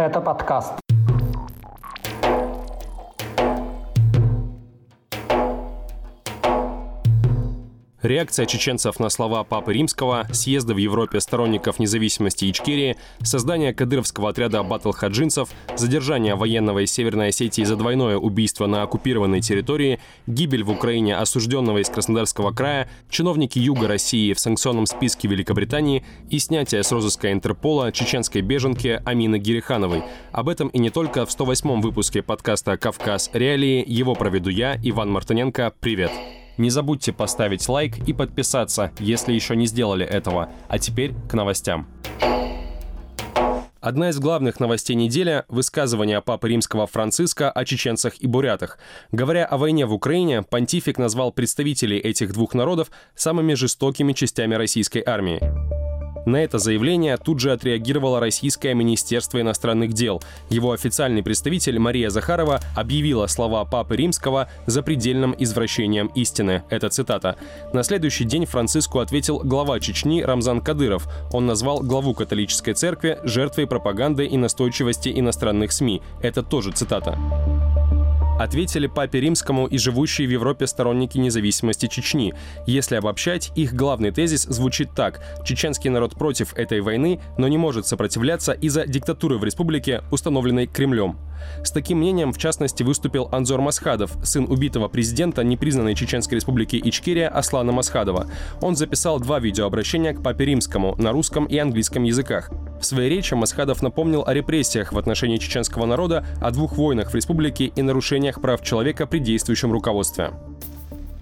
Это подкаст. Реакция чеченцев на слова Папы Римского, съезда в Европе сторонников независимости Ичкерии, создание кадыровского отряда батл-хаджинцев, задержание военного из Северной Осетии за двойное убийство на оккупированной территории, гибель в Украине осужденного из Краснодарского края, чиновники Юга России в санкционном списке Великобритании и снятие с розыска Интерпола чеченской беженки Амины Герихановой. Об этом и не только в 108-м выпуске подкаста «Кавказ. Реалии». Его проведу я, Иван Мартыненко. Привет! Не забудьте поставить лайк и подписаться, если еще не сделали этого. А теперь к новостям. Одна из главных новостей недели – высказывание Папы Римского Франциска о чеченцах и бурятах. Говоря о войне в Украине, понтифик назвал представителей этих двух народов самыми жестокими частями российской армии. На это заявление тут же отреагировало Российское Министерство иностранных дел. Его официальный представитель Мария Захарова объявила слова Папы Римского запредельным извращением истины. Это цитата. На следующий день Франциску ответил глава Чечни Рамзан Кадыров. Он назвал главу католической церкви жертвой пропаганды и настойчивости иностранных СМИ. Это тоже цитата ответили папе римскому и живущие в Европе сторонники независимости Чечни. Если обобщать, их главный тезис звучит так. Чеченский народ против этой войны, но не может сопротивляться из-за диктатуры в республике, установленной Кремлем. С таким мнением, в частности, выступил Анзор Масхадов, сын убитого президента непризнанной Чеченской республики Ичкерия Аслана Масхадова. Он записал два видеообращения к Папе Римскому на русском и английском языках. В своей речи Масхадов напомнил о репрессиях в отношении чеченского народа, о двух войнах в республике и нарушениях прав человека при действующем руководстве.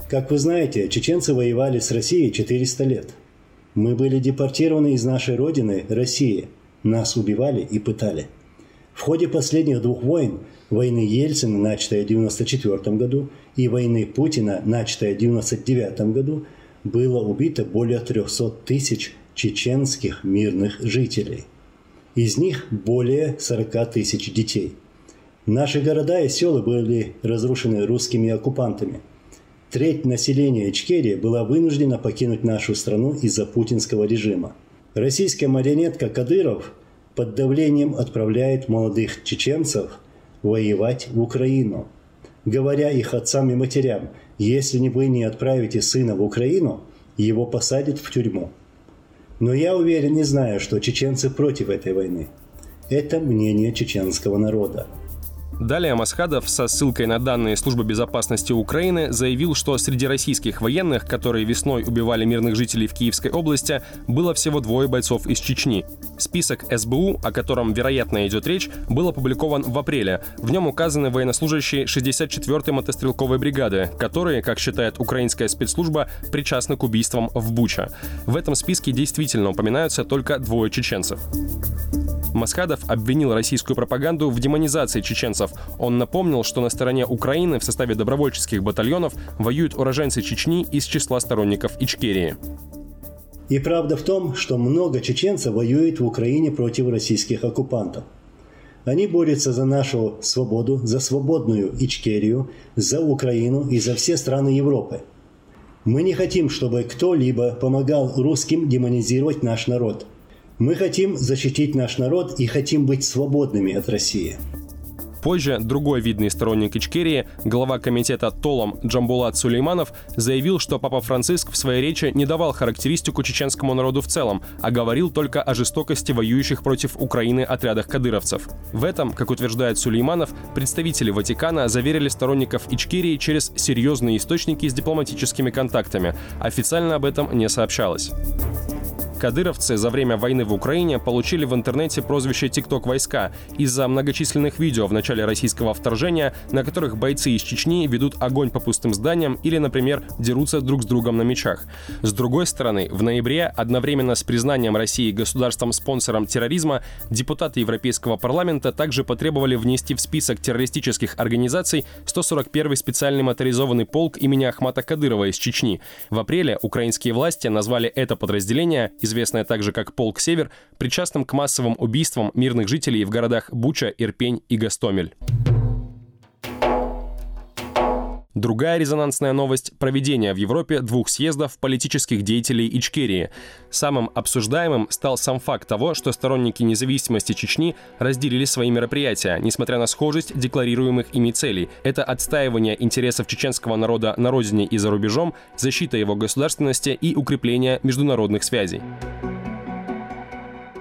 Как вы знаете, чеченцы воевали с Россией 400 лет. Мы были депортированы из нашей родины, России. Нас убивали и пытали – в ходе последних двух войн, войны Ельцина, начатой в 1994 году, и войны Путина, начатой в 1999 году, было убито более 300 тысяч чеченских мирных жителей. Из них более 40 тысяч детей. Наши города и села были разрушены русскими оккупантами. Треть населения Ичкерии была вынуждена покинуть нашу страну из-за путинского режима. Российская марионетка Кадыров – под давлением отправляет молодых чеченцев воевать в Украину, говоря их отцам и матерям, если вы не отправите сына в Украину, его посадят в тюрьму. Но я уверен и знаю, что чеченцы против этой войны. Это мнение чеченского народа. Далее Масхадов со ссылкой на данные Службы безопасности Украины заявил, что среди российских военных, которые весной убивали мирных жителей в Киевской области, было всего двое бойцов из Чечни. Список СБУ, о котором, вероятно, идет речь, был опубликован в апреле. В нем указаны военнослужащие 64-й мотострелковой бригады, которые, как считает украинская спецслужба, причастны к убийствам в Буча. В этом списке действительно упоминаются только двое чеченцев. Масхадов обвинил российскую пропаганду в демонизации чеченцев. Он напомнил, что на стороне Украины в составе добровольческих батальонов воюют уроженцы Чечни из числа сторонников Ичкерии. И правда в том, что много чеченцев воюет в Украине против российских оккупантов. Они борются за нашу свободу, за свободную Ичкерию, за Украину и за все страны Европы. Мы не хотим, чтобы кто-либо помогал русским демонизировать наш народ – мы хотим защитить наш народ и хотим быть свободными от России. Позже другой видный сторонник Ичкерии, глава комитета Толом Джамбулат Сулейманов, заявил, что Папа Франциск в своей речи не давал характеристику чеченскому народу в целом, а говорил только о жестокости воюющих против Украины отрядах кадыровцев. В этом, как утверждает Сулейманов, представители Ватикана заверили сторонников Ичкерии через серьезные источники с дипломатическими контактами. Официально об этом не сообщалось. Кадыровцы за время войны в Украине получили в интернете прозвище «ТикТок войска» из-за многочисленных видео в начале российского вторжения, на которых бойцы из Чечни ведут огонь по пустым зданиям или, например, дерутся друг с другом на мечах. С другой стороны, в ноябре, одновременно с признанием России государством-спонсором терроризма, депутаты Европейского парламента также потребовали внести в список террористических организаций 141-й специальный моторизованный полк имени Ахмата Кадырова из Чечни. В апреле украинские власти назвали это подразделение известная также как «Полк Север», причастным к массовым убийствам мирных жителей в городах Буча, Ирпень и Гастомель. Другая резонансная новость – проведение в Европе двух съездов политических деятелей Ичкерии. Самым обсуждаемым стал сам факт того, что сторонники независимости Чечни разделили свои мероприятия, несмотря на схожесть декларируемых ими целей. Это отстаивание интересов чеченского народа на родине и за рубежом, защита его государственности и укрепление международных связей.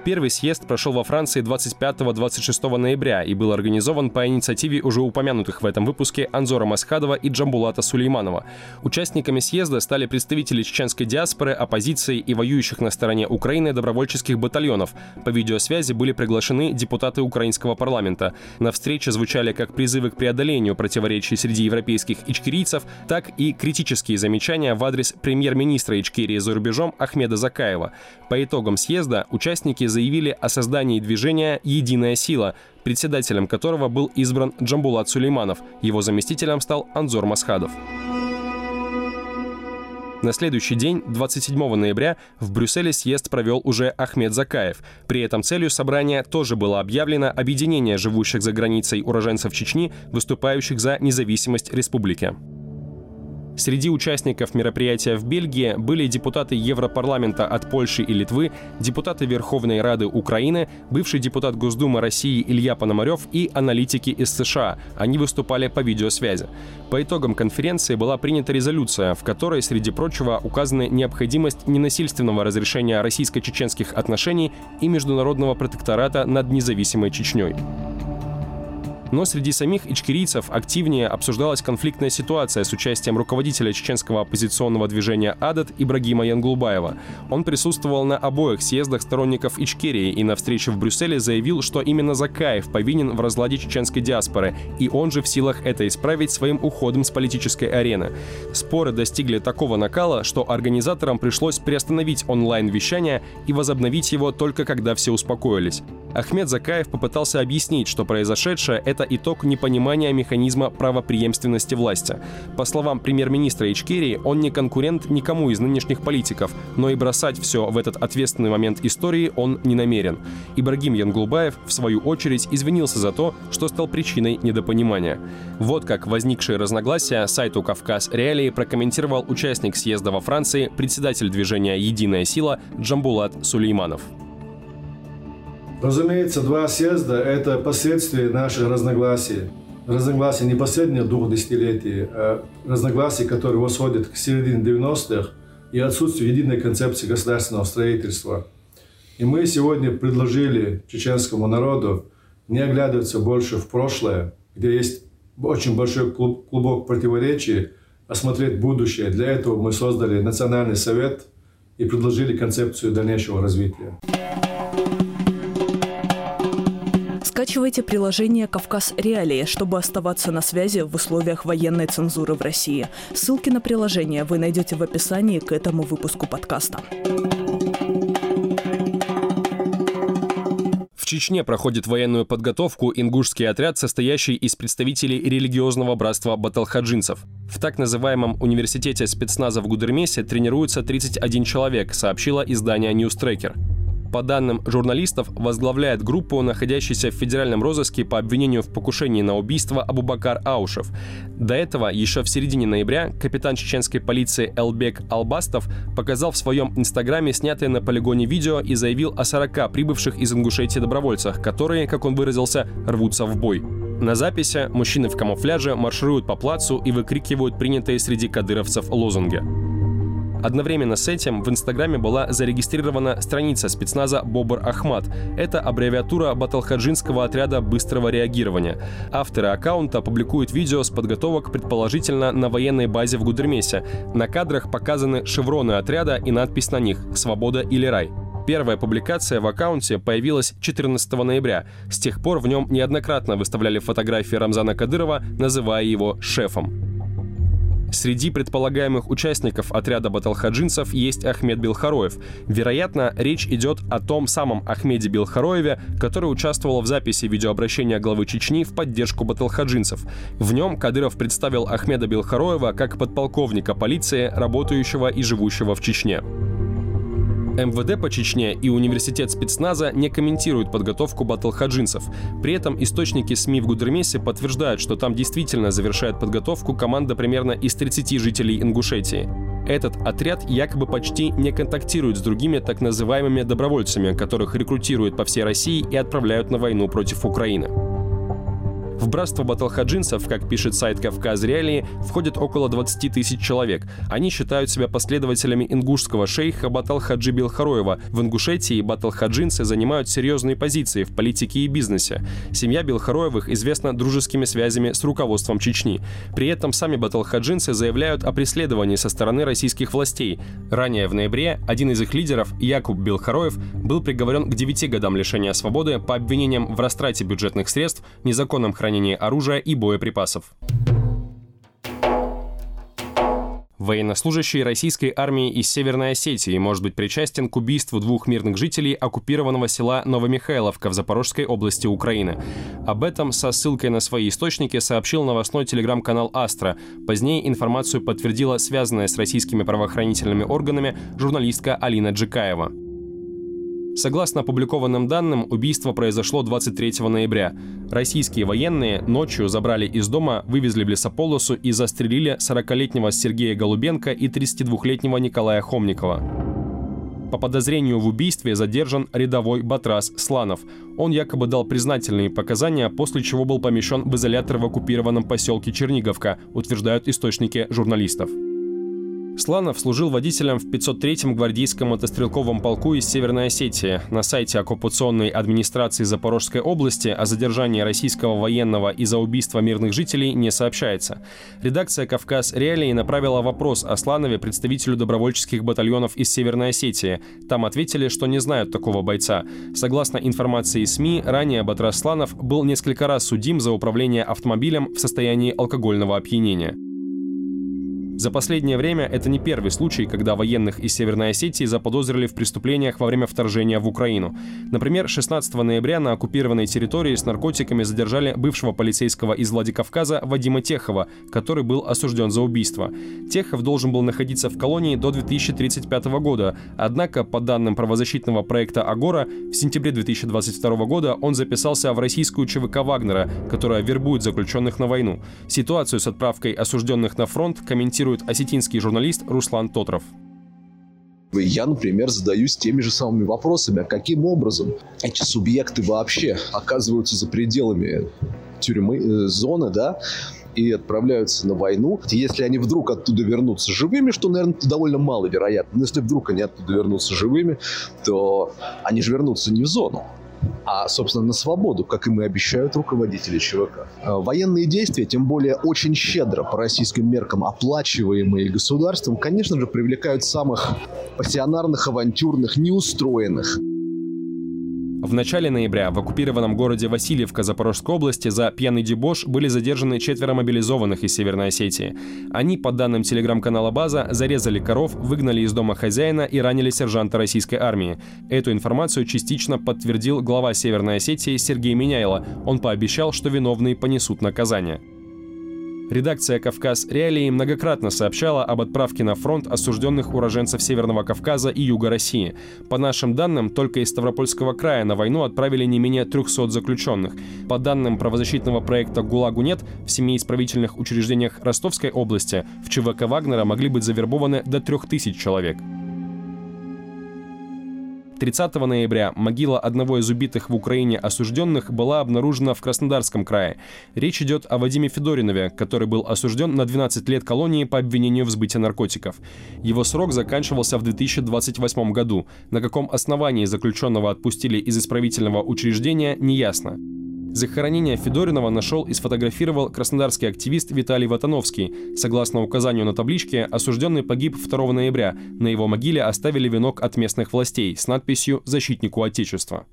Первый съезд прошел во Франции 25-26 ноября и был организован по инициативе уже упомянутых в этом выпуске Анзора Масхадова и Джамбулата Сулейманова. Участниками съезда стали представители чеченской диаспоры, оппозиции и воюющих на стороне Украины добровольческих батальонов. По видеосвязи были приглашены депутаты украинского парламента. На встрече звучали как призывы к преодолению противоречий среди европейских ичкерийцев, так и критические замечания в адрес премьер-министра Ичкерии за рубежом Ахмеда Закаева. По итогам съезда участники заявили о создании движения «Единая сила», председателем которого был избран Джамбулат Сулейманов. Его заместителем стал Анзор Масхадов. На следующий день, 27 ноября, в Брюсселе съезд провел уже Ахмед Закаев. При этом целью собрания тоже было объявлено объединение живущих за границей уроженцев Чечни, выступающих за независимость республики. Среди участников мероприятия в Бельгии были депутаты Европарламента от Польши и Литвы, депутаты Верховной Рады Украины, бывший депутат Госдумы России Илья Пономарев и аналитики из США. Они выступали по видеосвязи. По итогам конференции была принята резолюция, в которой, среди прочего, указана необходимость ненасильственного разрешения российско-чеченских отношений и международного протектората над независимой Чечней. Но среди самих ичкерийцев активнее обсуждалась конфликтная ситуация с участием руководителя чеченского оппозиционного движения «Адат» Ибрагима Янглубаева. Он присутствовал на обоих съездах сторонников Ичкерии и на встрече в Брюсселе заявил, что именно Закаев повинен в разладе чеченской диаспоры, и он же в силах это исправить своим уходом с политической арены. Споры достигли такого накала, что организаторам пришлось приостановить онлайн-вещание и возобновить его только когда все успокоились. Ахмед Закаев попытался объяснить, что произошедшее — это итог непонимания механизма правоприемственности власти. По словам премьер-министра Ичкерии, он не конкурент никому из нынешних политиков, но и бросать все в этот ответственный момент истории он не намерен. Ибрагим Янглубаев, в свою очередь, извинился за то, что стал причиной недопонимания. Вот как возникшие разногласия сайту «Кавказ Реалии» прокомментировал участник съезда во Франции, председатель движения «Единая сила» Джамбулат Сулейманов. Разумеется, два съезда – это последствия наших разногласий. Разногласия не последних двух десятилетий, а разногласия, которые восходят к середине 90-х и отсутствию единой концепции государственного строительства. И мы сегодня предложили чеченскому народу не оглядываться больше в прошлое, где есть очень большой клубок противоречий, а смотреть будущее. Для этого мы создали Национальный совет и предложили концепцию дальнейшего развития. Скачивайте приложение «Кавказ Реалии», чтобы оставаться на связи в условиях военной цензуры в России. Ссылки на приложение вы найдете в описании к этому выпуску подкаста. В Чечне проходит военную подготовку ингушский отряд, состоящий из представителей религиозного братства баталхаджинцев. В так называемом университете спецназа в Гудермесе тренируется 31 человек, сообщило издание Newstracker. По данным журналистов, возглавляет группу, находящуюся в федеральном розыске по обвинению в покушении на убийство Абубакар Аушев. До этого, еще в середине ноября, капитан чеченской полиции Элбек Албастов показал в своем инстаграме снятое на полигоне видео и заявил о 40 прибывших из Ингушетии добровольцах, которые, как он выразился, рвутся в бой. На записи мужчины в камуфляже маршируют по плацу и выкрикивают принятые среди кадыровцев лозунги. Одновременно с этим в Инстаграме была зарегистрирована страница спецназа «Бобр Ахмат». Это аббревиатура баталхаджинского отряда быстрого реагирования. Авторы аккаунта публикуют видео с подготовок предположительно на военной базе в Гудермесе. На кадрах показаны шевроны отряда и надпись на них «Свобода или рай». Первая публикация в аккаунте появилась 14 ноября. С тех пор в нем неоднократно выставляли фотографии Рамзана Кадырова, называя его шефом. Среди предполагаемых участников отряда баталхаджинцев есть Ахмед Белхароев. Вероятно, речь идет о том самом Ахмеде Белхароеве, который участвовал в записи видеообращения главы Чечни в поддержку баталхаджинцев. В нем Кадыров представил Ахмеда Белхароева как подполковника полиции, работающего и живущего в Чечне. МВД по Чечне и университет спецназа не комментируют подготовку батлхаджинцев. При этом источники СМИ в Гудермесе подтверждают, что там действительно завершает подготовку команда примерно из 30 жителей Ингушетии. Этот отряд якобы почти не контактирует с другими так называемыми добровольцами, которых рекрутируют по всей России и отправляют на войну против Украины. В братство баталхаджинцев, как пишет сайт «Кавказ Реалии», входит около 20 тысяч человек. Они считают себя последователями ингушского шейха Баталхаджи Белхароева. В Ингушетии баталхаджинцы занимают серьезные позиции в политике и бизнесе. Семья Белхароевых известна дружескими связями с руководством Чечни. При этом сами баталхаджинцы заявляют о преследовании со стороны российских властей. Ранее в ноябре один из их лидеров, Якуб Белхароев, был приговорен к 9 годам лишения свободы по обвинениям в растрате бюджетных средств, незаконном хранении хранении оружия и боеприпасов. Военнослужащий российской армии из Северной Осетии может быть причастен к убийству двух мирных жителей оккупированного села Новомихайловка в Запорожской области Украины. Об этом со ссылкой на свои источники сообщил новостной телеграм-канал «Астра». Позднее информацию подтвердила связанная с российскими правоохранительными органами журналистка Алина Джикаева. Согласно опубликованным данным, убийство произошло 23 ноября. Российские военные ночью забрали из дома, вывезли в лесополосу и застрелили 40-летнего Сергея Голубенко и 32-летнего Николая Хомникова. По подозрению в убийстве задержан рядовой Батрас Сланов. Он якобы дал признательные показания, после чего был помещен в изолятор в оккупированном поселке Черниговка, утверждают источники журналистов. Сланов служил водителем в 503-м гвардейском мотострелковом полку из Северной Осетии. На сайте оккупационной администрации Запорожской области о задержании российского военного из-за убийства мирных жителей не сообщается. Редакция «Кавказ Реалии» направила вопрос о Сланове представителю добровольческих батальонов из Северной Осетии. Там ответили, что не знают такого бойца. Согласно информации СМИ, ранее Батрас Сланов был несколько раз судим за управление автомобилем в состоянии алкогольного опьянения. За последнее время это не первый случай, когда военных из Северной Осетии заподозрили в преступлениях во время вторжения в Украину. Например, 16 ноября на оккупированной территории с наркотиками задержали бывшего полицейского из Владикавказа Вадима Техова, который был осужден за убийство. Техов должен был находиться в колонии до 2035 года, однако, по данным правозащитного проекта «Агора», в сентябре 2022 года он записался в российскую ЧВК Вагнера, которая вербует заключенных на войну. Ситуацию с отправкой осужденных на фронт комментирует комментирует осетинский журналист Руслан Тотров. Я, например, задаюсь теми же самыми вопросами, а каким образом эти субъекты вообще оказываются за пределами тюрьмы, э, зоны, да, и отправляются на войну. Если они вдруг оттуда вернутся живыми, что, наверное, довольно маловероятно, но если вдруг они оттуда вернутся живыми, то они же вернутся не в зону, а, собственно, на свободу, как им и обещают руководители ЧВК. А, военные действия, тем более очень щедро по российским меркам оплачиваемые государством, конечно же, привлекают самых пассионарных, авантюрных, неустроенных в начале ноября в оккупированном городе Васильевка Запорожской области за пьяный дебош были задержаны четверо мобилизованных из Северной Осетии. Они, по данным телеграм-канала «База», зарезали коров, выгнали из дома хозяина и ранили сержанта российской армии. Эту информацию частично подтвердил глава Северной Осетии Сергей Меняйло. Он пообещал, что виновные понесут наказание. Редакция «Кавказ Реалии» многократно сообщала об отправке на фронт осужденных уроженцев Северного Кавказа и Юга России. По нашим данным, только из Ставропольского края на войну отправили не менее 300 заключенных. По данным правозащитного проекта «ГУЛАГу нет», в семейно-исправительных учреждениях Ростовской области в ЧВК Вагнера могли быть завербованы до 3000 человек. 30 ноября могила одного из убитых в Украине осужденных была обнаружена в Краснодарском крае. Речь идет о Вадиме Федоринове, который был осужден на 12 лет колонии по обвинению в сбытии наркотиков. Его срок заканчивался в 2028 году. На каком основании заключенного отпустили из исправительного учреждения, неясно. Захоронение Федоринова нашел и сфотографировал краснодарский активист Виталий Ватановский. Согласно указанию на табличке, осужденный погиб 2 ноября. На его могиле оставили венок от местных властей с надписью «Защитнику Отечества».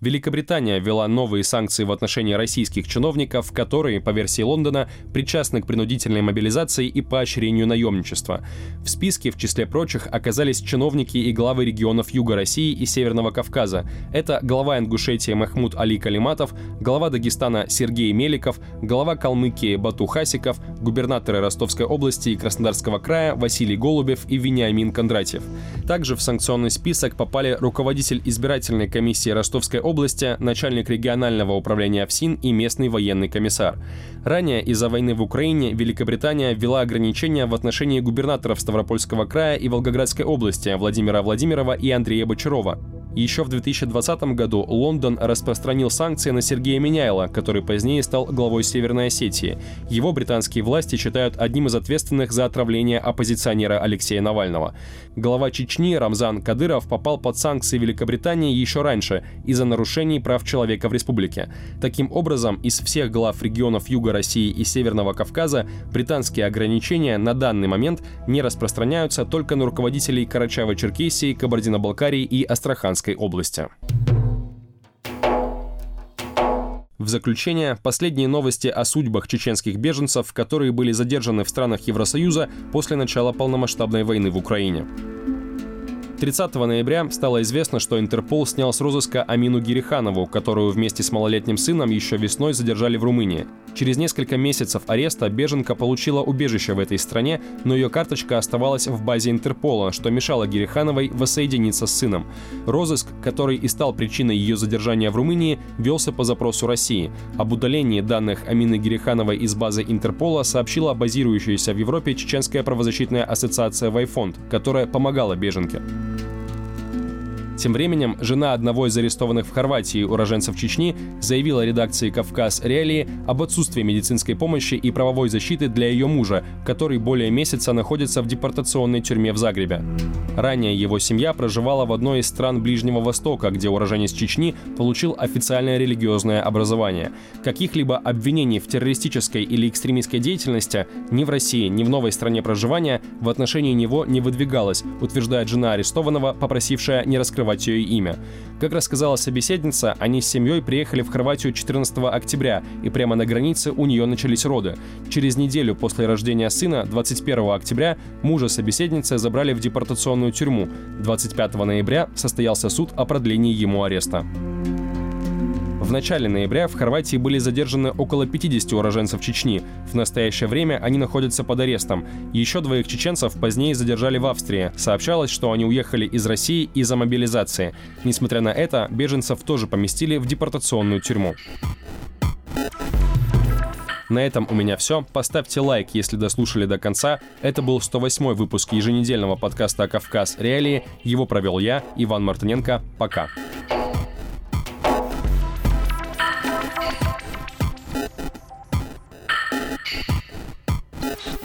Великобритания ввела новые санкции в отношении российских чиновников, которые, по версии Лондона, причастны к принудительной мобилизации и поощрению наемничества. В списке, в числе прочих, оказались чиновники и главы регионов Юга России и Северного Кавказа. Это глава Ингушетии Махмуд Али Калиматов, глава Дагестана Сергей Меликов, глава Калмыкии Бату Хасиков, губернаторы Ростовской области и Краснодарского края Василий Голубев и Вениамин Кондратьев. Также в санкционный список попали руководитель избирательной комиссии Ростовской области, начальник регионального управления ФСИН и местный военный комиссар. Ранее из-за войны в Украине Великобритания ввела ограничения в отношении губернаторов Ставропольского края и Волгоградской области Владимира Владимирова и Андрея Бочарова. Еще в 2020 году Лондон распространил санкции на Сергея Меняйла, который позднее стал главой Северной Осетии. Его британские власти считают одним из ответственных за отравление оппозиционера Алексея Навального. Глава Чечни Рамзан Кадыров попал под санкции Великобритании еще раньше из-за нарушений прав человека в республике. Таким образом, из всех глав регионов Юга России и Северного Кавказа британские ограничения на данный момент не распространяются только на руководителей Карачаево-Черкесии, Кабардино-Балкарии и Астраханской Луганской области. В заключение, последние новости о судьбах чеченских беженцев, которые были задержаны в странах Евросоюза после начала полномасштабной войны в Украине. 30 ноября стало известно, что Интерпол снял с розыска Амину Гириханову, которую вместе с малолетним сыном еще весной задержали в Румынии. Через несколько месяцев ареста беженка получила убежище в этой стране, но ее карточка оставалась в базе Интерпола, что мешало Гирихановой воссоединиться с сыном. Розыск, который и стал причиной ее задержания в Румынии, велся по запросу России. Об удалении данных Амины Гирихановой из базы Интерпола сообщила базирующаяся в Европе Чеченская правозащитная ассоциация «Вайфонд», которая помогала беженке. Тем временем, жена одного из арестованных в Хорватии уроженцев Чечни заявила редакции «Кавказ Реалии» об отсутствии медицинской помощи и правовой защиты для ее мужа, который более месяца находится в депортационной тюрьме в Загребе. Ранее его семья проживала в одной из стран Ближнего Востока, где уроженец Чечни получил официальное религиозное образование. Каких-либо обвинений в террористической или экстремистской деятельности ни в России, ни в новой стране проживания в отношении него не выдвигалось, утверждает жена арестованного, попросившая не раскрывать Хорватию имя. Как рассказала собеседница, они с семьей приехали в Хорватию 14 октября, и прямо на границе у нее начались роды. Через неделю после рождения сына, 21 октября, мужа собеседницы забрали в депортационную тюрьму. 25 ноября состоялся суд о продлении ему ареста. В начале ноября в Хорватии были задержаны около 50 уроженцев Чечни. В настоящее время они находятся под арестом. Еще двоих чеченцев позднее задержали в Австрии. Сообщалось, что они уехали из России из-за мобилизации. Несмотря на это, беженцев тоже поместили в депортационную тюрьму. На этом у меня все. Поставьте лайк, если дослушали до конца. Это был 108 выпуск еженедельного подкаста «Кавказ. Реалии». Его провел я, Иван Мартыненко. Пока.